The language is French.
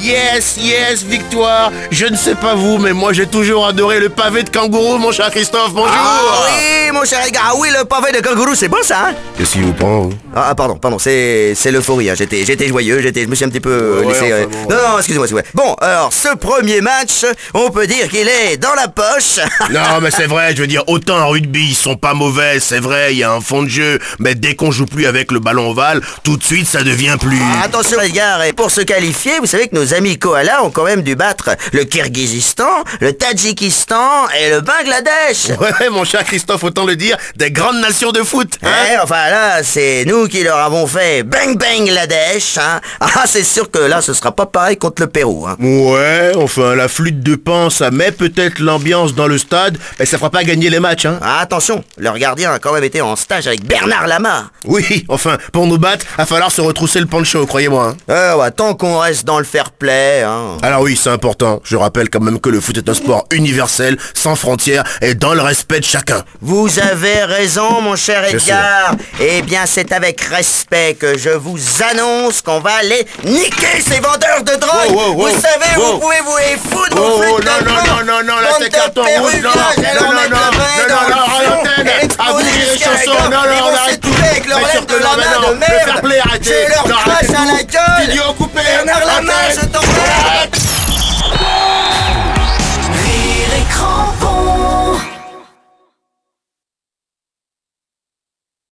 Yes, yes, victoire. Je ne sais pas vous, mais moi j'ai toujours adoré le pavé de kangourou, mon cher Christophe. Bonjour. Ah oui, mon cher Edgar, ah oui, le pavé de kangourou, c'est bon ça, hein Qu'est-ce qui vous prend vous? Ah, ah, pardon, pardon, c'est c'est l'euphorie, hein. j'étais j'étais joyeux, j'étais, je me suis un petit peu euh, Ouais, laissé... enfin, euh, bon. Non, non, excusez-moi, excusez-moi. Bon, alors, ce premier match, on peut dire qu'il est dans la poche. Non, mais c'est vrai, je veux dire, autant en rugby, ils sont pas mauvais, c'est vrai, il y a un fond de jeu, mais dès qu'on joue plus avec le ballon ovale, tout de suite ça devient plus... Attention Edgar, et pour se qualifier, vous savez que nos amis koalas ont quand même dû battre le Kirghizistan, le Tadjikistan et le Bangladesh. Ouais, mon cher Christophe, autant le dire, des grandes nations de foot. Hein Eh, enfin là, c'est nous qui leur avons fait bang bang la dèche, hein. Ah, c'est sûr que là, ce sera pas pareil contre le Pérou, hein. Ouais, enfin, la flûte de pan, ça met peut-être l'ambiance dans le stade, mais ça fera pas gagner les matchs, hein. Ah, attention, leur gardien a quand même été en stage avec Bernard Lama. Oui, enfin, pour nous battre, va falloir se retrousser le pancho, croyez-moi. hein. Euh, ouais, tant qu'on reste dans le fair hein. Alors oui, c'est important. Je rappelle quand même que le foot est un sport universel, sans frontières et dans le respect de chacun. Vous avez raison, mon cher Edgar. Eh bien, c'est avec respect que je vous annonce qu'on va aller niquer ces vendeurs de drogue. Wow, wow, wow. Vous savez, vous pouvez vous les foutre, non, non, non, non, non, là, c'est carton rouge, non, de non, la main de le fair merde. play, arrêtez. Je leur crache à la gueule. Vidéo coupée. Bernard je t'en.